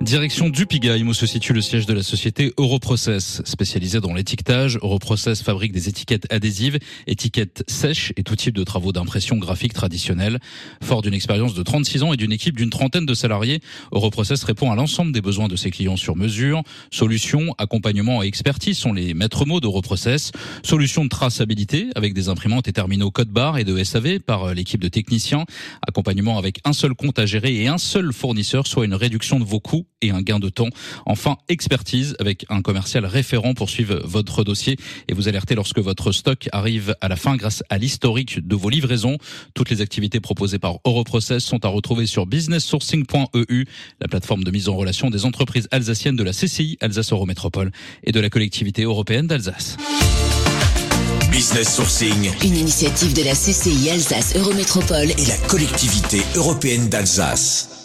Direction du Pigaille, où se situe le siège de la société Europrocess. Spécialisée dans l'étiquetage, Europrocess fabrique des étiquettes adhésives, étiquettes sèches et tout type de travaux d'impression graphique traditionnels. Fort d'une expérience de 36 ans et d'une équipe d'une trentaine de salariés, Europrocess répond à l'ensemble des besoins de ses clients sur mesure. Solutions, accompagnement et expertise sont les maîtres mots d'Europrocess. Solutions de traçabilité avec des imprimantes et terminaux code barre et de SAV par l'équipe de techniciens. Accompagnement avec un seul compte à gérer et un seul fournisseur, soit une réduction de vos coûts et un gain de temps. Enfin, expertise avec un commercial référent pour suivre votre dossier et vous alerter lorsque votre stock arrive à la fin grâce à l'historique de vos livraisons. Toutes les activités proposées par Europrocess sont à retrouver sur businesssourcing.eu, la plateforme de mise en relation des entreprises alsaciennes de la CCI Alsace Eurométropole et de la collectivité européenne d'Alsace. Business Sourcing, une initiative de la CCI Alsace Eurométropole et la collectivité européenne d'Alsace.